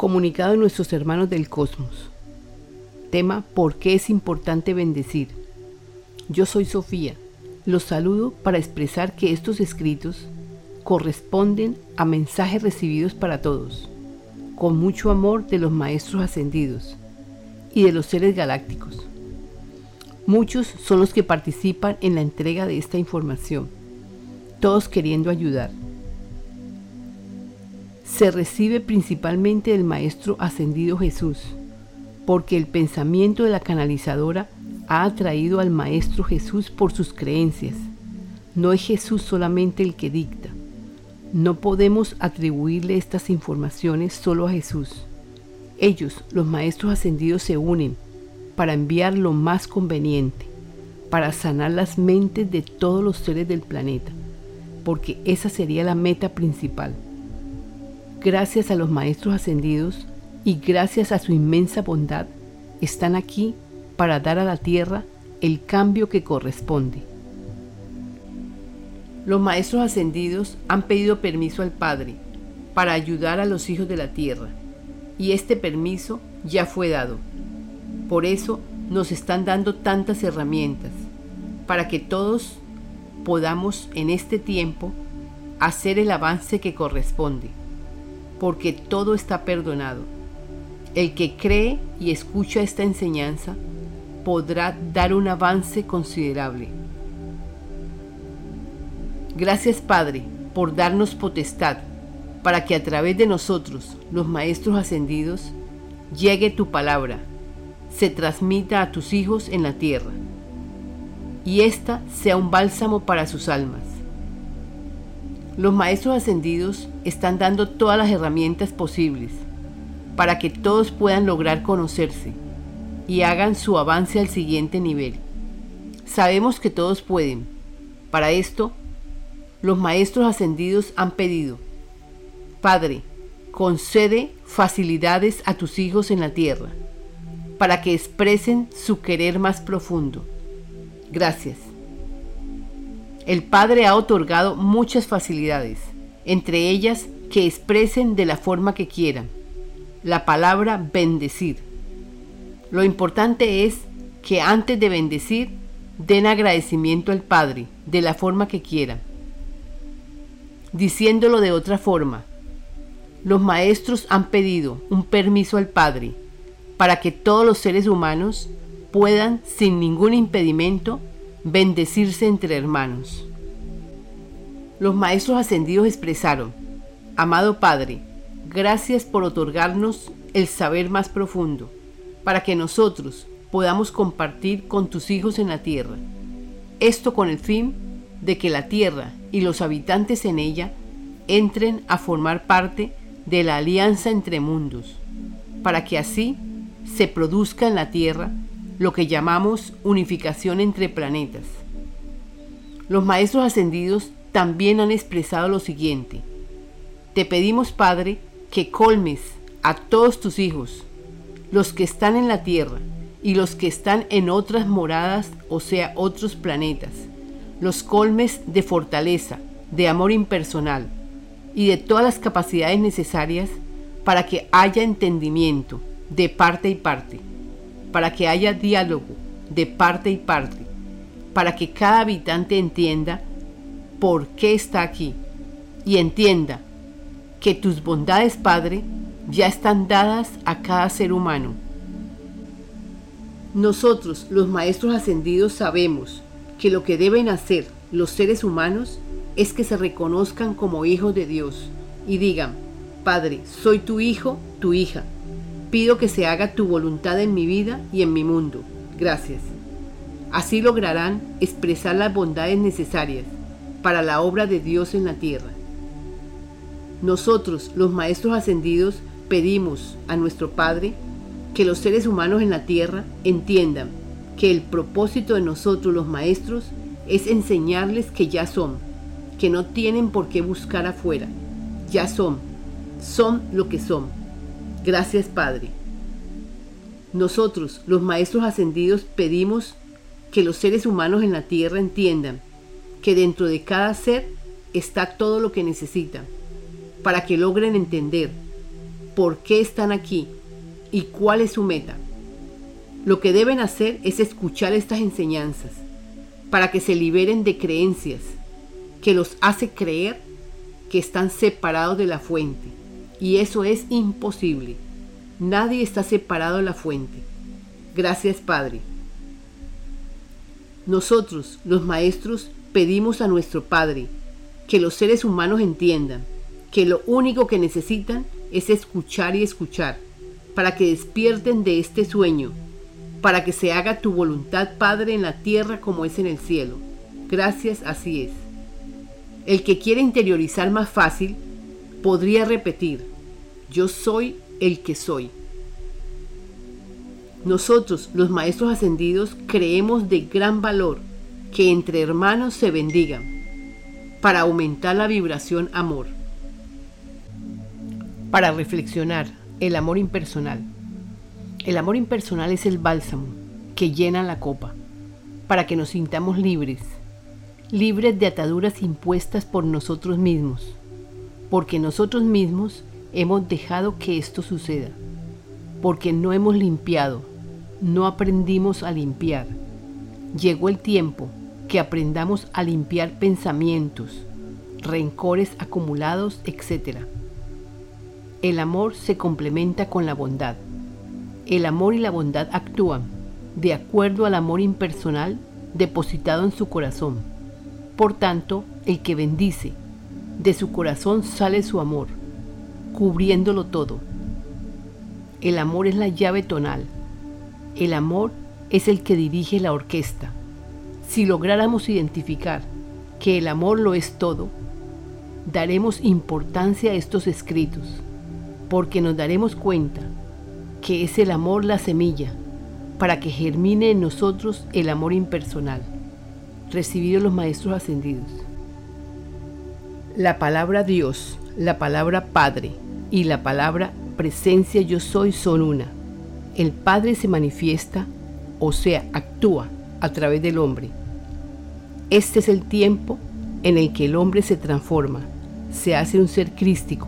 Comunicado de nuestros hermanos del cosmos. Tema ¿Por qué es importante bendecir? Yo soy Sofía. Los saludo para expresar que estos escritos corresponden a mensajes recibidos para todos, con mucho amor de los maestros ascendidos y de los seres galácticos. Muchos son los que participan en la entrega de esta información, todos queriendo ayudar se recibe principalmente del Maestro Ascendido Jesús, porque el pensamiento de la canalizadora ha atraído al Maestro Jesús por sus creencias. No es Jesús solamente el que dicta. No podemos atribuirle estas informaciones solo a Jesús. Ellos, los Maestros Ascendidos, se unen para enviar lo más conveniente, para sanar las mentes de todos los seres del planeta, porque esa sería la meta principal gracias a los Maestros Ascendidos y gracias a su inmensa bondad, están aquí para dar a la tierra el cambio que corresponde. Los Maestros Ascendidos han pedido permiso al Padre para ayudar a los hijos de la tierra y este permiso ya fue dado. Por eso nos están dando tantas herramientas para que todos podamos en este tiempo hacer el avance que corresponde porque todo está perdonado. El que cree y escucha esta enseñanza podrá dar un avance considerable. Gracias Padre por darnos potestad para que a través de nosotros, los Maestros Ascendidos, llegue tu palabra, se transmita a tus hijos en la tierra, y ésta sea un bálsamo para sus almas. Los maestros ascendidos están dando todas las herramientas posibles para que todos puedan lograr conocerse y hagan su avance al siguiente nivel. Sabemos que todos pueden. Para esto, los maestros ascendidos han pedido, Padre, concede facilidades a tus hijos en la tierra, para que expresen su querer más profundo. Gracias. El Padre ha otorgado muchas facilidades, entre ellas que expresen de la forma que quieran. La palabra bendecir. Lo importante es que antes de bendecir den agradecimiento al Padre de la forma que quieran. Diciéndolo de otra forma, los maestros han pedido un permiso al Padre para que todos los seres humanos puedan sin ningún impedimento bendecirse entre hermanos. Los maestros ascendidos expresaron, Amado Padre, gracias por otorgarnos el saber más profundo, para que nosotros podamos compartir con tus hijos en la tierra. Esto con el fin de que la tierra y los habitantes en ella entren a formar parte de la alianza entre mundos, para que así se produzca en la tierra lo que llamamos unificación entre planetas. Los maestros ascendidos también han expresado lo siguiente. Te pedimos, Padre, que colmes a todos tus hijos, los que están en la tierra y los que están en otras moradas, o sea, otros planetas, los colmes de fortaleza, de amor impersonal y de todas las capacidades necesarias para que haya entendimiento de parte y parte para que haya diálogo de parte y parte, para que cada habitante entienda por qué está aquí y entienda que tus bondades, Padre, ya están dadas a cada ser humano. Nosotros, los maestros ascendidos, sabemos que lo que deben hacer los seres humanos es que se reconozcan como hijos de Dios y digan, Padre, soy tu hijo, tu hija, Pido que se haga tu voluntad en mi vida y en mi mundo. Gracias. Así lograrán expresar las bondades necesarias para la obra de Dios en la tierra. Nosotros, los maestros ascendidos, pedimos a nuestro Padre que los seres humanos en la tierra entiendan que el propósito de nosotros los maestros es enseñarles que ya son, que no tienen por qué buscar afuera, ya son, son lo que son Gracias Padre. Nosotros, los Maestros Ascendidos, pedimos que los seres humanos en la tierra entiendan que dentro de cada ser está todo lo que necesitan, para que logren entender por qué están aquí y cuál es su meta. Lo que deben hacer es escuchar estas enseñanzas para que se liberen de creencias que los hace creer que están separados de la fuente. Y eso es imposible. Nadie está separado de la fuente. Gracias Padre. Nosotros, los maestros, pedimos a nuestro Padre que los seres humanos entiendan que lo único que necesitan es escuchar y escuchar, para que despierten de este sueño, para que se haga tu voluntad, Padre, en la tierra como es en el cielo. Gracias, así es. El que quiere interiorizar más fácil, podría repetir, yo soy el que soy. Nosotros, los maestros ascendidos, creemos de gran valor que entre hermanos se bendigan para aumentar la vibración amor. Para reflexionar, el amor impersonal. El amor impersonal es el bálsamo que llena la copa para que nos sintamos libres, libres de ataduras impuestas por nosotros mismos, porque nosotros mismos hemos dejado que esto suceda, porque no hemos limpiado, no aprendimos a limpiar. Llegó el tiempo que aprendamos a limpiar pensamientos, rencores acumulados, etc el amor se complementa con la bondad. El amor y la bondad actúan de acuerdo al amor impersonal depositado en su corazón. Por tanto, el que bendice, de su corazón sale su amor, cubriéndolo todo. El amor es la llave tonal. El amor es el que dirige la orquesta. Si lográramos identificar que el amor lo es todo, daremos importancia a estos escritos porque nos daremos cuenta que es el amor la semilla para que germine en nosotros el amor impersonal, recibido los maestros ascendidos. La palabra Dios, la palabra Padre y la palabra presencia yo soy son una. El Padre se manifiesta, o sea, actúa a través del hombre. Este es el tiempo en el que el hombre se transforma, se hace un ser crístico,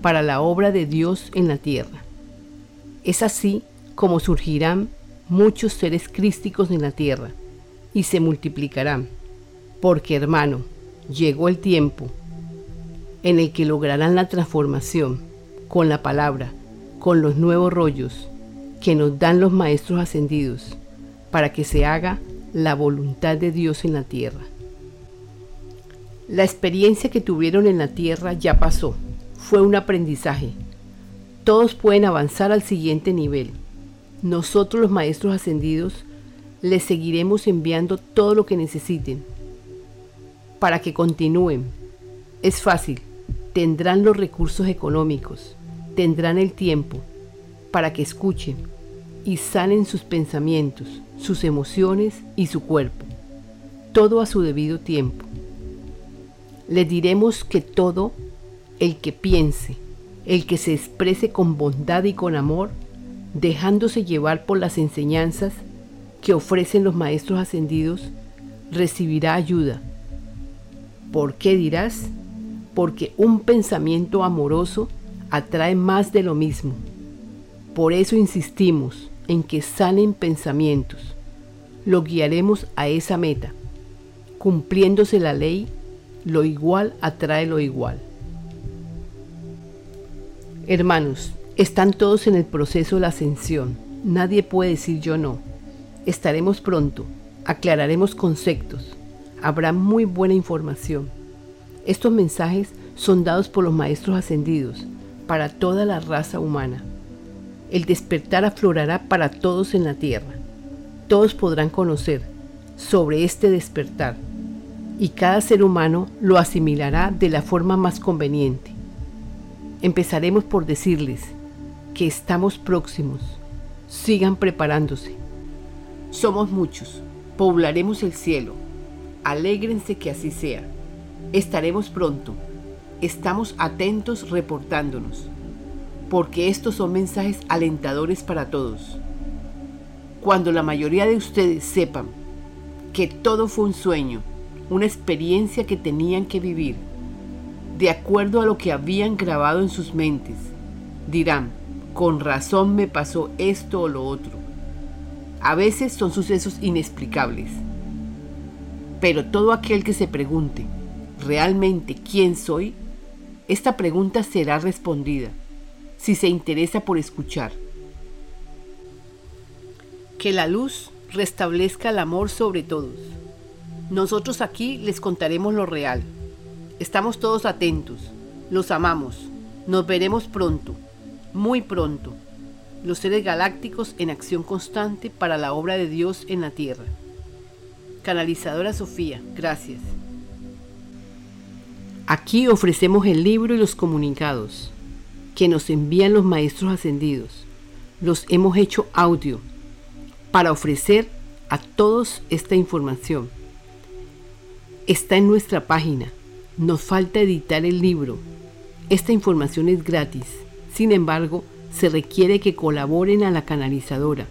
para la obra de Dios en la tierra. Es así como surgirán muchos seres crísticos en la tierra y se multiplicarán, porque hermano, llegó el tiempo en el que lograrán la transformación con la palabra, con los nuevos rollos que nos dan los maestros ascendidos, para que se haga la voluntad de Dios en la tierra. La experiencia que tuvieron en la tierra ya pasó fue un aprendizaje. Todos pueden avanzar al siguiente nivel. Nosotros los maestros ascendidos les seguiremos enviando todo lo que necesiten para que continúen. Es fácil, tendrán los recursos económicos, tendrán el tiempo para que escuchen y sanen sus pensamientos, sus emociones y su cuerpo. Todo a su debido tiempo. Les diremos que todo el que piense, el que se exprese con bondad y con amor, dejándose llevar por las enseñanzas que ofrecen los maestros ascendidos, recibirá ayuda. ¿Por qué dirás? Porque un pensamiento amoroso atrae más de lo mismo. Por eso insistimos en que salen pensamientos. Lo guiaremos a esa meta. Cumpliéndose la ley, lo igual atrae lo igual. Hermanos, están todos en el proceso de la ascensión. Nadie puede decir yo no. Estaremos pronto. Aclararemos conceptos. Habrá muy buena información. Estos mensajes son dados por los maestros ascendidos para toda la raza humana. El despertar aflorará para todos en la tierra. Todos podrán conocer sobre este despertar y cada ser humano lo asimilará de la forma más conveniente. Empezaremos por decirles que estamos próximos. Sigan preparándose. Somos muchos. Poblaremos el cielo. Alégrense que así sea. Estaremos pronto. Estamos atentos reportándonos. Porque estos son mensajes alentadores para todos. Cuando la mayoría de ustedes sepan que todo fue un sueño, una experiencia que tenían que vivir, de acuerdo a lo que habían grabado en sus mentes, dirán, con razón me pasó esto o lo otro. A veces son sucesos inexplicables. Pero todo aquel que se pregunte, ¿realmente quién soy? Esta pregunta será respondida si se interesa por escuchar. Que la luz restablezca el amor sobre todos. Nosotros aquí les contaremos lo real. Estamos todos atentos. Los amamos. Nos veremos pronto, muy pronto. Los seres galácticos en acción constante para la obra de Dios en la Tierra. Canalizadora Sofía, gracias. Aquí ofrecemos el libro y los comunicados que nos envían los maestros ascendidos. Los hemos hecho audio para ofrecer a todos esta información. Está en nuestra página. Nos falta editar el libro. Esta información es gratis. Sin embargo, se requiere que colaboren a la canalizadora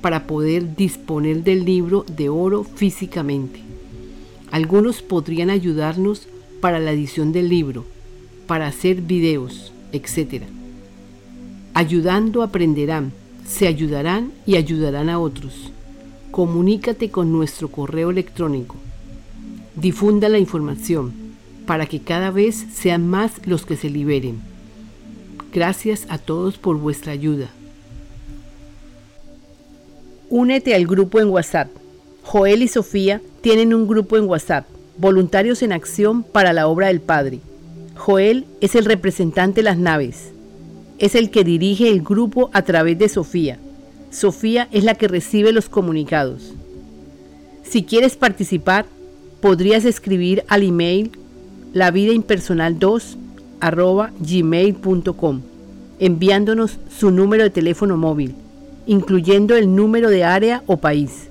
para poder disponer del libro de oro físicamente. Algunos podrían ayudarnos para la edición del libro, para hacer videos, etc. Ayudando aprenderán, se ayudarán y ayudarán a otros. Comunícate con nuestro correo electrónico. Difunda la información para que cada vez sean más los que se liberen. Gracias a todos por vuestra ayuda. Únete al grupo en WhatsApp. Joel y Sofía tienen un grupo en WhatsApp, Voluntarios en Acción para la Obra del Padre. Joel es el representante de las naves. Es el que dirige el grupo a través de Sofía. Sofía es la que recibe los comunicados. Si quieres participar, podrías escribir al email lavidaimpersonal2 gmail.com enviándonos su número de teléfono móvil, incluyendo el número de área o país.